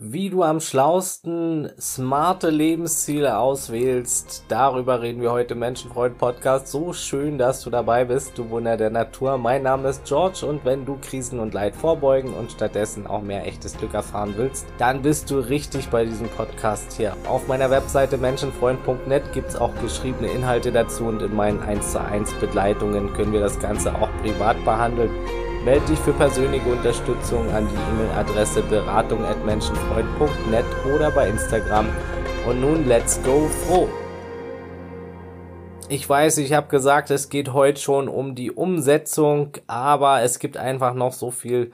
Wie du am schlausten smarte Lebensziele auswählst, darüber reden wir heute im Menschenfreund Podcast. So schön, dass du dabei bist, du Wunder der Natur. Mein Name ist George und wenn du Krisen und Leid vorbeugen und stattdessen auch mehr echtes Glück erfahren willst, dann bist du richtig bei diesem Podcast hier. Auf meiner Webseite menschenfreund.net gibt es auch geschriebene Inhalte dazu und in meinen 1 zu 1 Begleitungen können wir das Ganze auch privat behandeln. Melde dich für persönliche Unterstützung an die E-Mail-Adresse beratung.menschenfreund.net oder bei Instagram. Und nun let's go froh! Ich weiß, ich habe gesagt, es geht heute schon um die Umsetzung, aber es gibt einfach noch so viel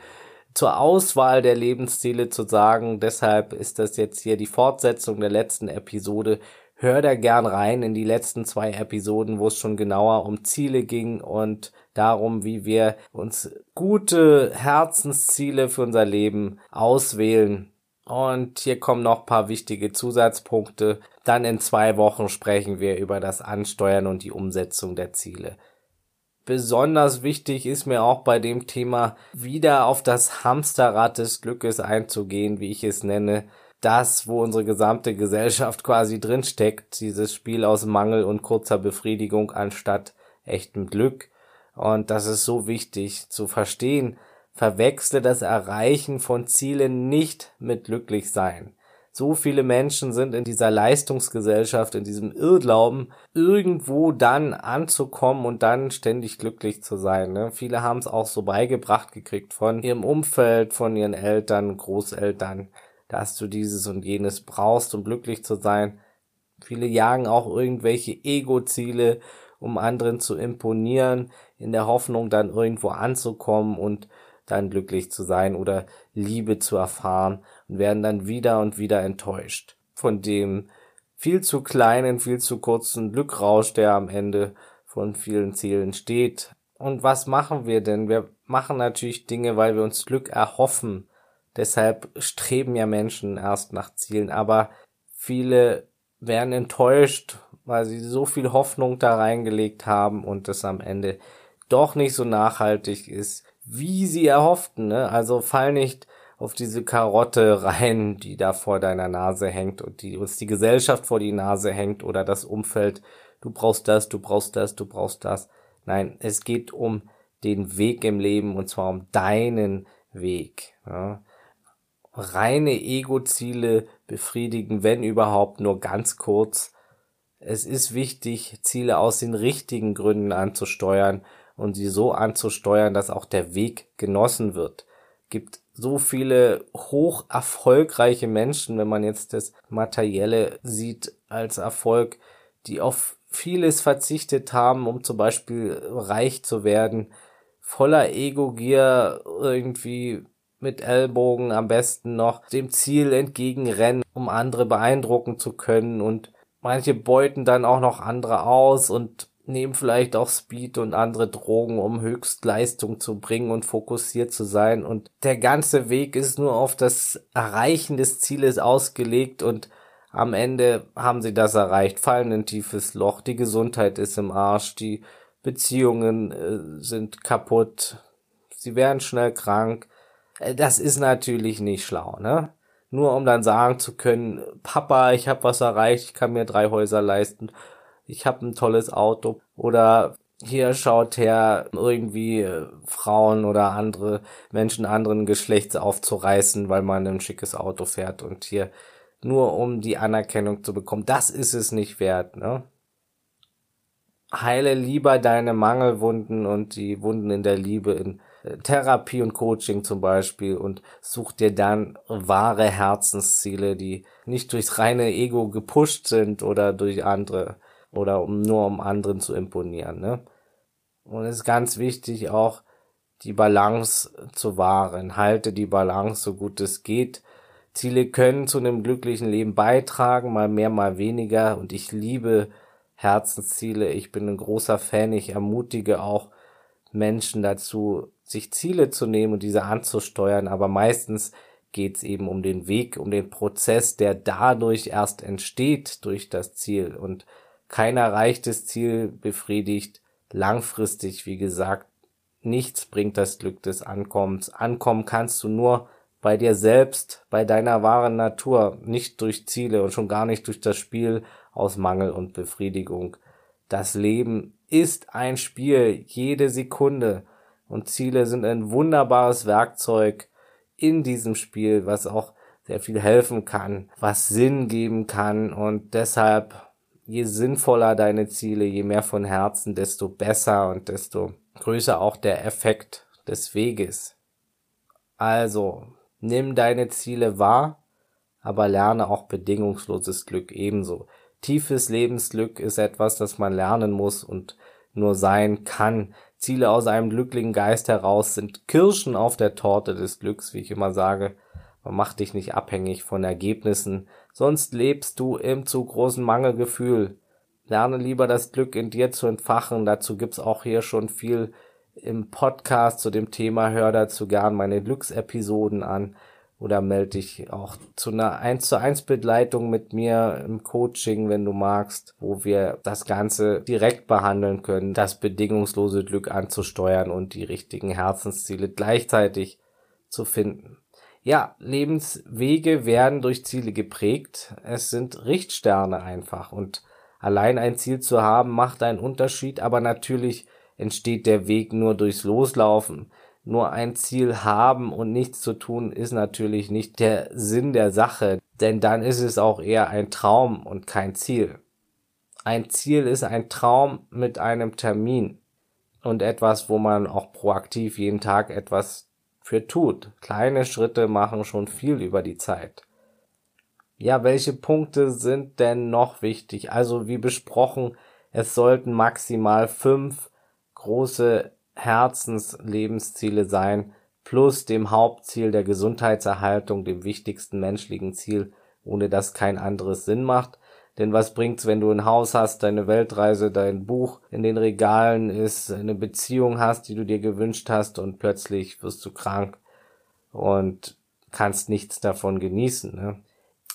zur Auswahl der Lebensziele zu sagen. Deshalb ist das jetzt hier die Fortsetzung der letzten Episode. Hör da gern rein in die letzten zwei Episoden, wo es schon genauer um Ziele ging und darum, wie wir uns gute Herzensziele für unser Leben auswählen. Und hier kommen noch paar wichtige Zusatzpunkte. Dann in zwei Wochen sprechen wir über das Ansteuern und die Umsetzung der Ziele. Besonders wichtig ist mir auch bei dem Thema wieder auf das Hamsterrad des Glückes einzugehen, wie ich es nenne. Das, wo unsere gesamte Gesellschaft quasi drinsteckt, dieses Spiel aus Mangel und kurzer Befriedigung anstatt echtem Glück. Und das ist so wichtig zu verstehen. Verwechsle das Erreichen von Zielen nicht mit glücklich sein. So viele Menschen sind in dieser Leistungsgesellschaft, in diesem Irrglauben, irgendwo dann anzukommen und dann ständig glücklich zu sein. Ne? Viele haben es auch so beigebracht gekriegt von ihrem Umfeld, von ihren Eltern, Großeltern, dass du dieses und jenes brauchst, um glücklich zu sein. Viele jagen auch irgendwelche Ego-Ziele, um anderen zu imponieren, in der Hoffnung, dann irgendwo anzukommen und dann glücklich zu sein oder Liebe zu erfahren und werden dann wieder und wieder enttäuscht von dem viel zu kleinen, viel zu kurzen Glückrausch, der am Ende von vielen Zielen steht. Und was machen wir denn? Wir machen natürlich Dinge, weil wir uns Glück erhoffen. Deshalb streben ja Menschen erst nach Zielen, aber viele werden enttäuscht, weil sie so viel Hoffnung da reingelegt haben und es am Ende doch nicht so nachhaltig ist, wie sie erhofften. Ne? Also fall nicht auf diese Karotte rein, die da vor deiner Nase hängt und die uns die Gesellschaft vor die Nase hängt oder das Umfeld. Du brauchst das, du brauchst das, du brauchst das. Nein, es geht um den Weg im Leben und zwar um deinen Weg. Ja? Reine Ego-Ziele befriedigen, wenn überhaupt nur ganz kurz. Es ist wichtig, Ziele aus den richtigen Gründen anzusteuern und sie so anzusteuern, dass auch der Weg genossen wird. Gibt so viele hoch erfolgreiche Menschen, wenn man jetzt das Materielle sieht als Erfolg, die auf vieles verzichtet haben, um zum Beispiel reich zu werden, voller Ego-Gier irgendwie mit Ellbogen am besten noch dem Ziel entgegenrennen, um andere beeindrucken zu können. Und manche beuten dann auch noch andere aus und nehmen vielleicht auch Speed und andere Drogen, um Höchstleistung zu bringen und fokussiert zu sein. Und der ganze Weg ist nur auf das Erreichen des Zieles ausgelegt und am Ende haben sie das erreicht, fallen in ein tiefes Loch, die Gesundheit ist im Arsch, die Beziehungen äh, sind kaputt, sie werden schnell krank. Äh, das ist natürlich nicht schlau, ne? Nur um dann sagen zu können, Papa, ich habe was erreicht, ich kann mir drei Häuser leisten ich habe ein tolles Auto oder hier schaut her, irgendwie äh, Frauen oder andere Menschen anderen Geschlechts aufzureißen, weil man ein schickes Auto fährt und hier nur um die Anerkennung zu bekommen. Das ist es nicht wert, ne? Heile lieber deine Mangelwunden und die Wunden in der Liebe in Therapie und Coaching zum Beispiel und such dir dann wahre Herzensziele, die nicht durchs reine Ego gepusht sind oder durch andere oder um nur um anderen zu imponieren. Ne? Und es ist ganz wichtig auch die Balance zu wahren. Halte die Balance so gut es geht. Ziele können zu einem glücklichen Leben beitragen, mal mehr, mal weniger. Und ich liebe Herzensziele. Ich bin ein großer Fan. Ich ermutige auch Menschen dazu, sich Ziele zu nehmen und diese anzusteuern. Aber meistens geht es eben um den Weg, um den Prozess, der dadurch erst entsteht durch das Ziel. Und kein erreichtes Ziel befriedigt. Langfristig, wie gesagt, nichts bringt das Glück des Ankommens. Ankommen kannst du nur bei dir selbst, bei deiner wahren Natur, nicht durch Ziele und schon gar nicht durch das Spiel aus Mangel und Befriedigung. Das Leben ist ein Spiel, jede Sekunde. Und Ziele sind ein wunderbares Werkzeug in diesem Spiel, was auch sehr viel helfen kann, was Sinn geben kann. Und deshalb, je sinnvoller deine Ziele, je mehr von Herzen, desto besser und desto größer auch der Effekt des Weges. Also, nimm deine Ziele wahr, aber lerne auch bedingungsloses Glück ebenso. Tiefes Lebensglück ist etwas, das man lernen muss und nur sein kann. Ziele aus einem glücklichen Geist heraus sind Kirschen auf der Torte des Glücks, wie ich immer sage. Man macht dich nicht abhängig von Ergebnissen, sonst lebst du im zu großen Mangelgefühl. Lerne lieber das Glück in dir zu entfachen. Dazu gibt's auch hier schon viel im Podcast zu dem Thema. Hör dazu gern meine Glücksepisoden an oder melde dich auch zu einer 1 zu 1 Begleitung mit mir im Coaching, wenn du magst, wo wir das Ganze direkt behandeln können, das bedingungslose Glück anzusteuern und die richtigen Herzensziele gleichzeitig zu finden. Ja, Lebenswege werden durch Ziele geprägt. Es sind Richtsterne einfach und allein ein Ziel zu haben macht einen Unterschied, aber natürlich entsteht der Weg nur durchs Loslaufen. Nur ein Ziel haben und nichts zu tun ist natürlich nicht der Sinn der Sache, denn dann ist es auch eher ein Traum und kein Ziel. Ein Ziel ist ein Traum mit einem Termin und etwas, wo man auch proaktiv jeden Tag etwas für tut. Kleine Schritte machen schon viel über die Zeit. Ja, welche Punkte sind denn noch wichtig? Also wie besprochen, es sollten maximal fünf große Herzenslebensziele sein, plus dem Hauptziel der Gesundheitserhaltung, dem wichtigsten menschlichen Ziel, ohne das kein anderes Sinn macht. Denn was bringt's, wenn du ein Haus hast, deine Weltreise, dein Buch in den Regalen ist, eine Beziehung hast, die du dir gewünscht hast und plötzlich wirst du krank und kannst nichts davon genießen. Ne?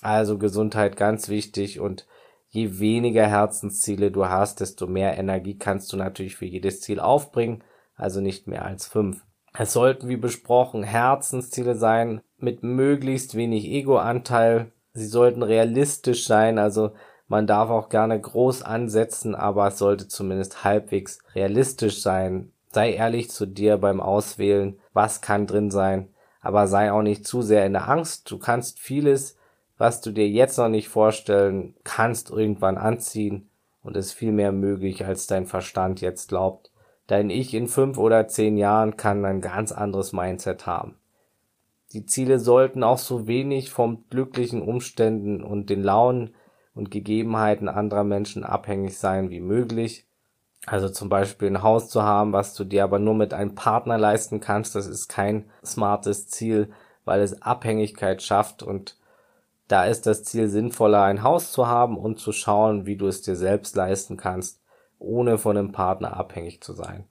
Also Gesundheit ganz wichtig und je weniger Herzensziele du hast, desto mehr Energie kannst du natürlich für jedes Ziel aufbringen also nicht mehr als fünf. Es sollten, wie besprochen, Herzensziele sein mit möglichst wenig Ego-Anteil. Sie sollten realistisch sein, also man darf auch gerne groß ansetzen, aber es sollte zumindest halbwegs realistisch sein. Sei ehrlich zu dir beim Auswählen, was kann drin sein, aber sei auch nicht zu sehr in der Angst. Du kannst vieles, was du dir jetzt noch nicht vorstellen kannst, irgendwann anziehen und ist viel mehr möglich, als dein Verstand jetzt glaubt. Dein Ich in fünf oder zehn Jahren kann ein ganz anderes Mindset haben. Die Ziele sollten auch so wenig vom glücklichen Umständen und den Launen und Gegebenheiten anderer Menschen abhängig sein wie möglich. Also zum Beispiel ein Haus zu haben, was du dir aber nur mit einem Partner leisten kannst, das ist kein smartes Ziel, weil es Abhängigkeit schafft und da ist das Ziel sinnvoller, ein Haus zu haben und zu schauen, wie du es dir selbst leisten kannst ohne von einem Partner abhängig zu sein.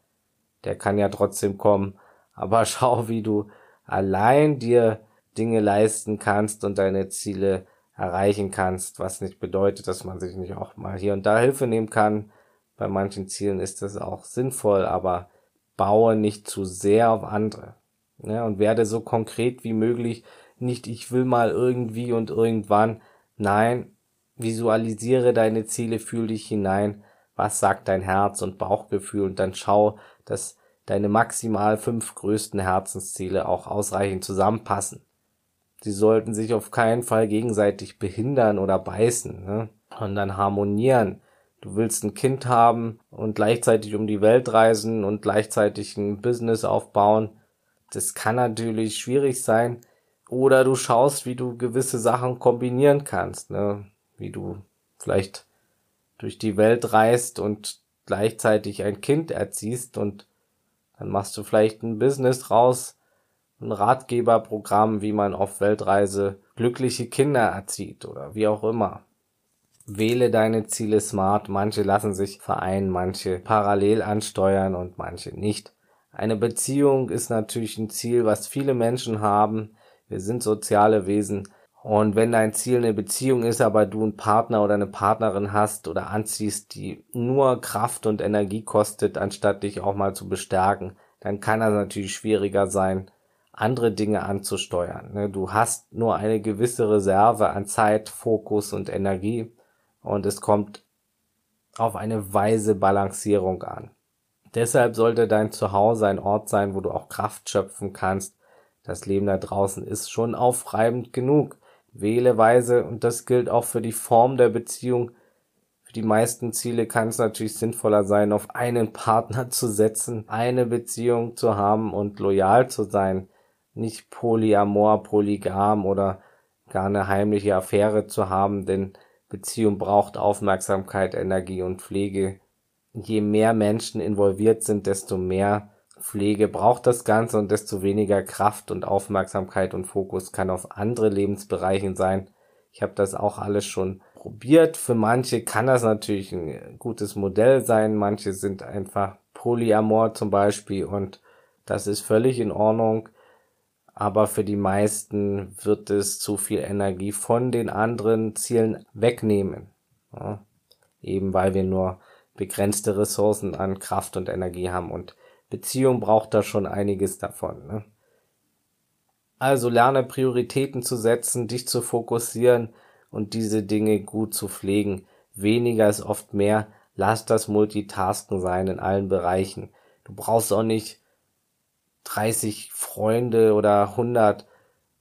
Der kann ja trotzdem kommen, aber schau, wie du allein dir Dinge leisten kannst und deine Ziele erreichen kannst, was nicht bedeutet, dass man sich nicht auch mal hier und da Hilfe nehmen kann. Bei manchen Zielen ist das auch sinnvoll, aber baue nicht zu sehr auf andere. Ja, und werde so konkret wie möglich. Nicht, ich will mal irgendwie und irgendwann. Nein, visualisiere deine Ziele, fühl dich hinein was sagt dein Herz und Bauchgefühl und dann schau, dass deine maximal fünf größten Herzensziele auch ausreichend zusammenpassen. Sie sollten sich auf keinen Fall gegenseitig behindern oder beißen, ne? dann harmonieren. Du willst ein Kind haben und gleichzeitig um die Welt reisen und gleichzeitig ein Business aufbauen. Das kann natürlich schwierig sein. Oder du schaust, wie du gewisse Sachen kombinieren kannst, ne? Wie du vielleicht durch die Welt reist und gleichzeitig ein Kind erziehst und dann machst du vielleicht ein Business raus, ein Ratgeberprogramm, wie man auf Weltreise glückliche Kinder erzieht oder wie auch immer. Wähle deine Ziele smart, manche lassen sich vereinen, manche parallel ansteuern und manche nicht. Eine Beziehung ist natürlich ein Ziel, was viele Menschen haben. Wir sind soziale Wesen und wenn dein Ziel eine Beziehung ist, aber du einen Partner oder eine Partnerin hast oder anziehst, die nur Kraft und Energie kostet, anstatt dich auch mal zu bestärken, dann kann das natürlich schwieriger sein. andere Dinge anzusteuern. Ne? Du hast nur eine gewisse Reserve an Zeit, Fokus und Energie und es kommt auf eine weise Balancierung an. Deshalb sollte dein Zuhause ein Ort sein, wo du auch Kraft schöpfen kannst. Das Leben da draußen ist schon aufreibend genug. Wähle weise und das gilt auch für die Form der Beziehung. Für die meisten Ziele kann es natürlich sinnvoller sein, auf einen Partner zu setzen, eine Beziehung zu haben und loyal zu sein, nicht polyamor, polygam oder gar eine heimliche Affäre zu haben, denn Beziehung braucht Aufmerksamkeit, Energie und Pflege. Je mehr Menschen involviert sind, desto mehr Pflege braucht das Ganze und desto weniger Kraft und Aufmerksamkeit und Fokus kann auf andere Lebensbereichen sein. Ich habe das auch alles schon probiert. Für manche kann das natürlich ein gutes Modell sein. Manche sind einfach polyamor zum Beispiel und das ist völlig in Ordnung aber für die meisten wird es zu viel Energie von den anderen Zielen wegnehmen. Ja, eben weil wir nur begrenzte Ressourcen an Kraft und Energie haben und Beziehung braucht da schon einiges davon. Ne? Also lerne Prioritäten zu setzen, dich zu fokussieren und diese Dinge gut zu pflegen. Weniger ist oft mehr. Lass das Multitasken sein in allen Bereichen. Du brauchst auch nicht 30 Freunde oder 100,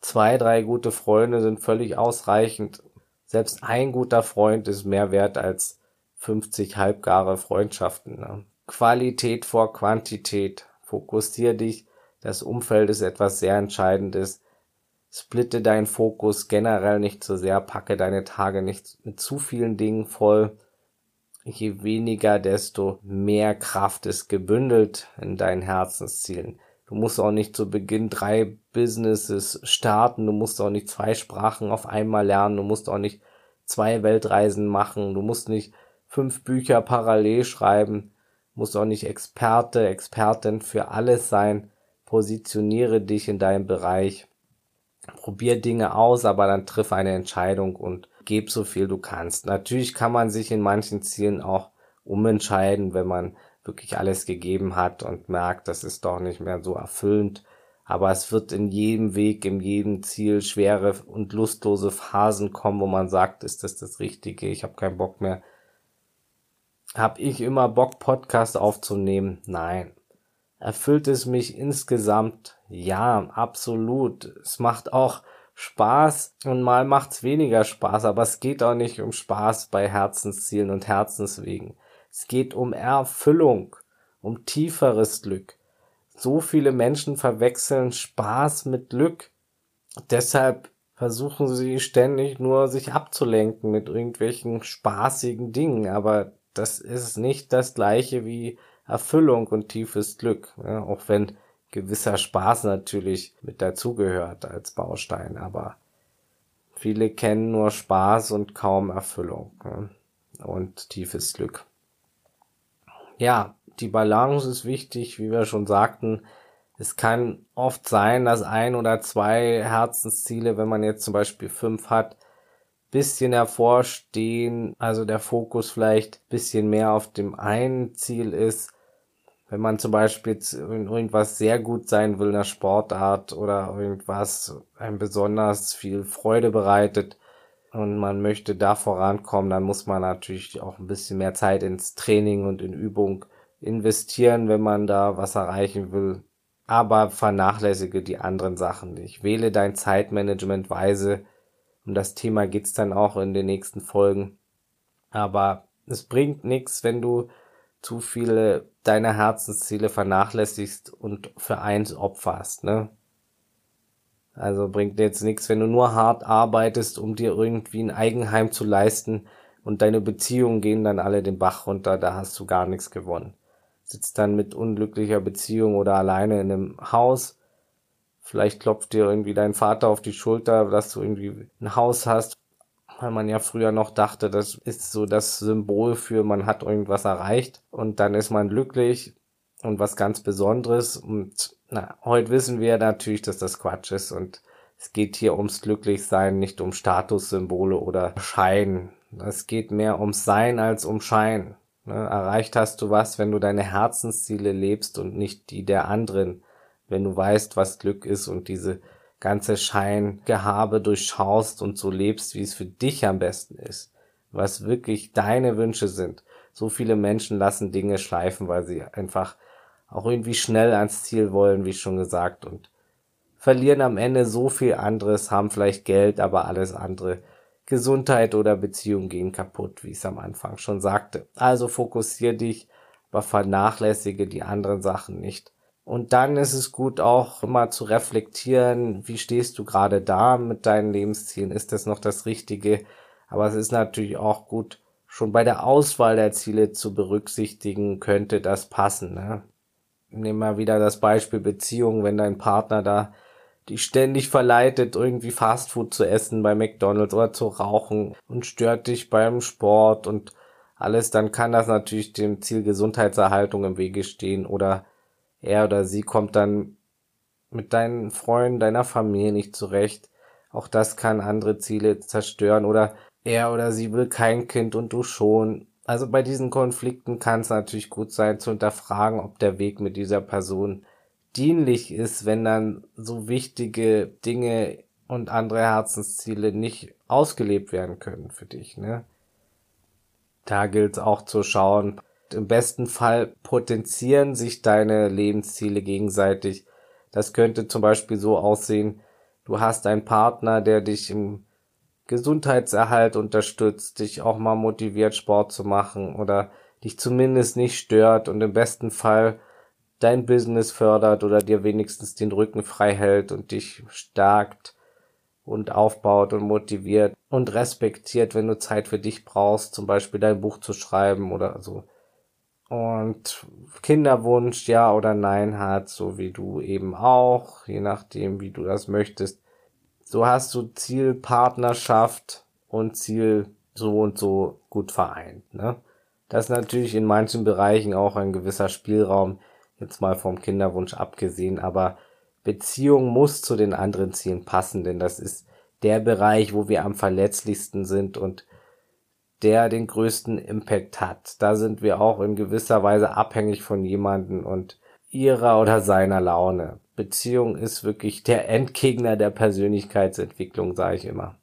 zwei, drei gute Freunde sind völlig ausreichend. Selbst ein guter Freund ist mehr wert als 50 halbgare Freundschaften. Ne? Qualität vor Quantität. Fokussier dich. Das Umfeld ist etwas sehr Entscheidendes. Splitte deinen Fokus generell nicht zu sehr. Packe deine Tage nicht mit zu vielen Dingen voll. Je weniger, desto mehr Kraft ist gebündelt in deinen Herzenszielen. Du musst auch nicht zu Beginn drei Businesses starten. Du musst auch nicht zwei Sprachen auf einmal lernen. Du musst auch nicht zwei Weltreisen machen. Du musst nicht fünf Bücher parallel schreiben. Musst auch nicht Experte, Expertin für alles sein. Positioniere dich in deinem Bereich. Probier Dinge aus, aber dann triff eine Entscheidung und gib so viel du kannst. Natürlich kann man sich in manchen Zielen auch umentscheiden, wenn man wirklich alles gegeben hat und merkt, das ist doch nicht mehr so erfüllend. Aber es wird in jedem Weg, in jedem Ziel schwere und lustlose Phasen kommen, wo man sagt, ist das das Richtige? Ich habe keinen Bock mehr. Hab ich immer Bock, Podcast aufzunehmen? Nein. Erfüllt es mich insgesamt? Ja, absolut. Es macht auch Spaß und mal macht's weniger Spaß, aber es geht auch nicht um Spaß bei Herzenszielen und Herzenswegen. Es geht um Erfüllung, um tieferes Glück. So viele Menschen verwechseln Spaß mit Glück. Deshalb versuchen sie ständig nur sich abzulenken mit irgendwelchen spaßigen Dingen, aber das ist nicht das gleiche wie Erfüllung und tiefes Glück, ja, auch wenn gewisser Spaß natürlich mit dazugehört als Baustein, aber viele kennen nur Spaß und kaum Erfüllung ja, und tiefes Glück ja, die Balance ist wichtig, wie wir schon sagten. Es kann oft sein, dass ein oder zwei Herzensziele, wenn man jetzt zum Beispiel fünf hat, bisschen hervorstehen, also der Fokus vielleicht bisschen mehr auf dem einen Ziel ist. Wenn man zum Beispiel in irgendwas sehr gut sein will, in der Sportart oder irgendwas einem besonders viel Freude bereitet, und man möchte da vorankommen, dann muss man natürlich auch ein bisschen mehr Zeit ins Training und in Übung investieren, wenn man da was erreichen will. Aber vernachlässige die anderen Sachen nicht. Wähle dein Zeitmanagement weise. Um das Thema geht's dann auch in den nächsten Folgen. Aber es bringt nichts, wenn du zu viele deiner Herzensziele vernachlässigst und für eins opferst, ne? Also bringt jetzt nichts, wenn du nur hart arbeitest, um dir irgendwie ein Eigenheim zu leisten und deine Beziehungen gehen dann alle den Bach runter, da hast du gar nichts gewonnen. Sitzt dann mit unglücklicher Beziehung oder alleine in einem Haus. Vielleicht klopft dir irgendwie dein Vater auf die Schulter, dass du irgendwie ein Haus hast, weil man ja früher noch dachte, das ist so das Symbol für man hat irgendwas erreicht und dann ist man glücklich und was ganz Besonderes und na, heute wissen wir natürlich, dass das Quatsch ist und es geht hier ums Glücklichsein, nicht um Statussymbole oder Schein. Es geht mehr ums Sein als um Schein. Ne? Erreicht hast du was, wenn du deine Herzensziele lebst und nicht die der anderen. Wenn du weißt, was Glück ist und diese ganze Scheingehabe durchschaust und so lebst, wie es für dich am besten ist, was wirklich deine Wünsche sind. So viele Menschen lassen Dinge schleifen, weil sie einfach auch irgendwie schnell ans Ziel wollen, wie schon gesagt, und verlieren am Ende so viel anderes, haben vielleicht Geld, aber alles andere. Gesundheit oder Beziehung gehen kaputt, wie ich es am Anfang schon sagte. Also fokussier dich, aber vernachlässige die anderen Sachen nicht. Und dann ist es gut auch immer zu reflektieren, wie stehst du gerade da mit deinen Lebenszielen? Ist das noch das Richtige? Aber es ist natürlich auch gut, schon bei der Auswahl der Ziele zu berücksichtigen, könnte das passen. Ne? Nehmen wir wieder das Beispiel Beziehung, wenn dein Partner da die ständig verleitet, irgendwie Fastfood zu essen bei McDonald's oder zu rauchen und stört dich beim Sport und alles, dann kann das natürlich dem Ziel Gesundheitserhaltung im Wege stehen oder er oder sie kommt dann mit deinen Freunden, deiner Familie nicht zurecht. Auch das kann andere Ziele zerstören oder er oder sie will kein Kind und du schon. Also bei diesen Konflikten kann es natürlich gut sein zu hinterfragen, ob der Weg mit dieser Person dienlich ist, wenn dann so wichtige Dinge und andere Herzensziele nicht ausgelebt werden können für dich, ne? Da gilt es auch zu schauen, im besten Fall potenzieren sich deine Lebensziele gegenseitig. Das könnte zum Beispiel so aussehen, du hast einen Partner, der dich im Gesundheitserhalt unterstützt, dich auch mal motiviert, Sport zu machen oder dich zumindest nicht stört und im besten Fall dein Business fördert oder dir wenigstens den Rücken frei hält und dich stärkt und aufbaut und motiviert und respektiert, wenn du Zeit für dich brauchst, zum Beispiel dein Buch zu schreiben oder so und Kinderwunsch ja oder nein hat, so wie du eben auch, je nachdem, wie du das möchtest. So hast du Ziel Partnerschaft und Ziel so und so gut vereint. Ne? Das ist natürlich in manchen Bereichen auch ein gewisser Spielraum, jetzt mal vom Kinderwunsch abgesehen, aber Beziehung muss zu den anderen Zielen passen, denn das ist der Bereich, wo wir am verletzlichsten sind und der den größten Impact hat. Da sind wir auch in gewisser Weise abhängig von jemanden und ihrer oder seiner Laune. Beziehung ist wirklich der Endgegner der Persönlichkeitsentwicklung, sage ich immer.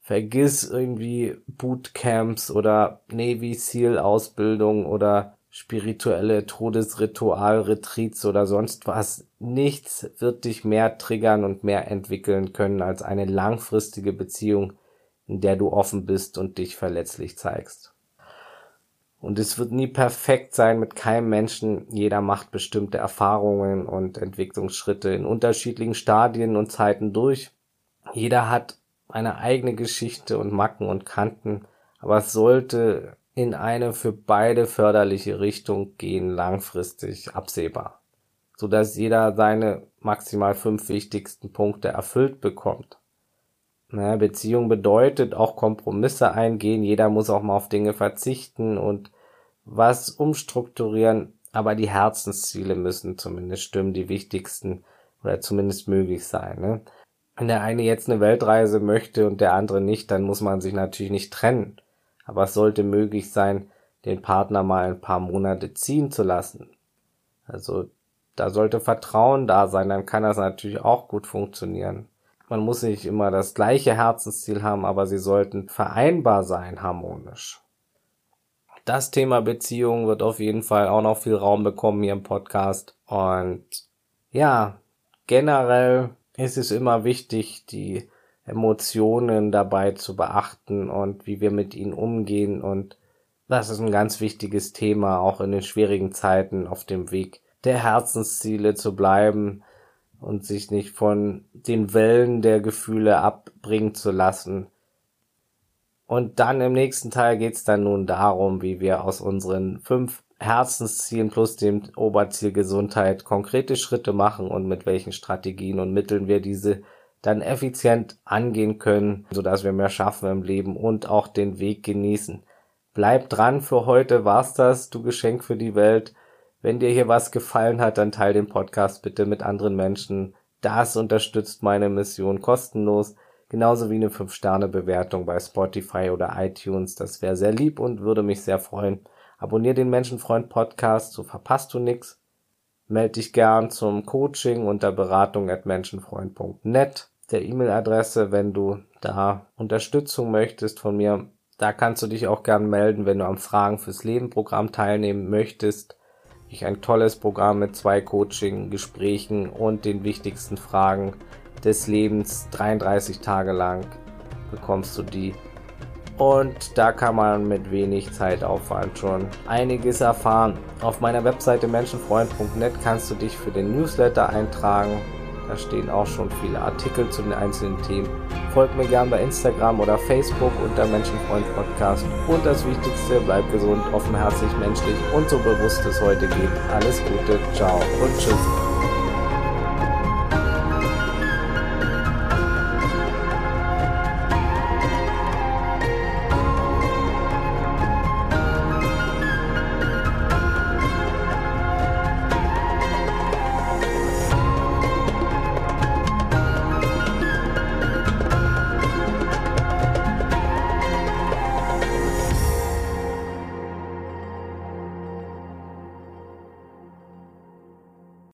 Vergiss irgendwie Bootcamps oder Navy SEAL Ausbildung oder spirituelle Todesritual-Retreats oder sonst was. Nichts wird dich mehr triggern und mehr entwickeln können als eine langfristige Beziehung in der du offen bist und dich verletzlich zeigst. Und es wird nie perfekt sein mit keinem Menschen. Jeder macht bestimmte Erfahrungen und Entwicklungsschritte in unterschiedlichen Stadien und Zeiten durch. Jeder hat eine eigene Geschichte und Macken und Kanten, aber es sollte in eine für beide förderliche Richtung gehen, langfristig absehbar, so dass jeder seine maximal fünf wichtigsten Punkte erfüllt bekommt. Naja, Beziehung bedeutet auch Kompromisse eingehen. Jeder muss auch mal auf Dinge verzichten und was umstrukturieren. Aber die Herzensziele müssen zumindest stimmen, die wichtigsten oder zumindest möglich sein. Ne? Wenn der eine jetzt eine Weltreise möchte und der andere nicht, dann muss man sich natürlich nicht trennen. Aber es sollte möglich sein, den Partner mal ein paar Monate ziehen zu lassen. Also da sollte Vertrauen da sein, dann kann das natürlich auch gut funktionieren. Man muss nicht immer das gleiche Herzensziel haben, aber sie sollten vereinbar sein, harmonisch. Das Thema Beziehung wird auf jeden Fall auch noch viel Raum bekommen hier im Podcast. Und ja, generell ist es immer wichtig, die Emotionen dabei zu beachten und wie wir mit ihnen umgehen. Und das ist ein ganz wichtiges Thema, auch in den schwierigen Zeiten auf dem Weg der Herzensziele zu bleiben und sich nicht von den Wellen der Gefühle abbringen zu lassen. Und dann im nächsten Teil geht's dann nun darum, wie wir aus unseren fünf Herzenszielen plus dem Oberziel Gesundheit konkrete Schritte machen und mit welchen Strategien und Mitteln wir diese dann effizient angehen können, sodass wir mehr schaffen im Leben und auch den Weg genießen. Bleib dran, für heute war's das, du Geschenk für die Welt. Wenn dir hier was gefallen hat, dann teile den Podcast bitte mit anderen Menschen. Das unterstützt meine Mission kostenlos. Genauso wie eine 5-Sterne-Bewertung bei Spotify oder iTunes. Das wäre sehr lieb und würde mich sehr freuen. Abonnier den Menschenfreund Podcast, so verpasst du nix. melde dich gern zum Coaching unter beratung at menschenfreund.net der E-Mail-Adresse, wenn du da Unterstützung möchtest von mir. Da kannst du dich auch gern melden, wenn du am Fragen fürs Leben Programm teilnehmen möchtest. Ich ein tolles Programm mit zwei Coaching-Gesprächen und den wichtigsten Fragen des Lebens 33 Tage lang bekommst du die. Und da kann man mit wenig Zeitaufwand schon einiges erfahren. Auf meiner Webseite menschenfreund.net kannst du dich für den Newsletter eintragen. Da stehen auch schon viele Artikel zu den einzelnen Themen. Folgt mir gern bei Instagram oder Facebook unter Menschenfreund Podcast. Und das Wichtigste, bleib gesund, offenherzig, menschlich und so bewusst es heute geht. Alles Gute, ciao und tschüss.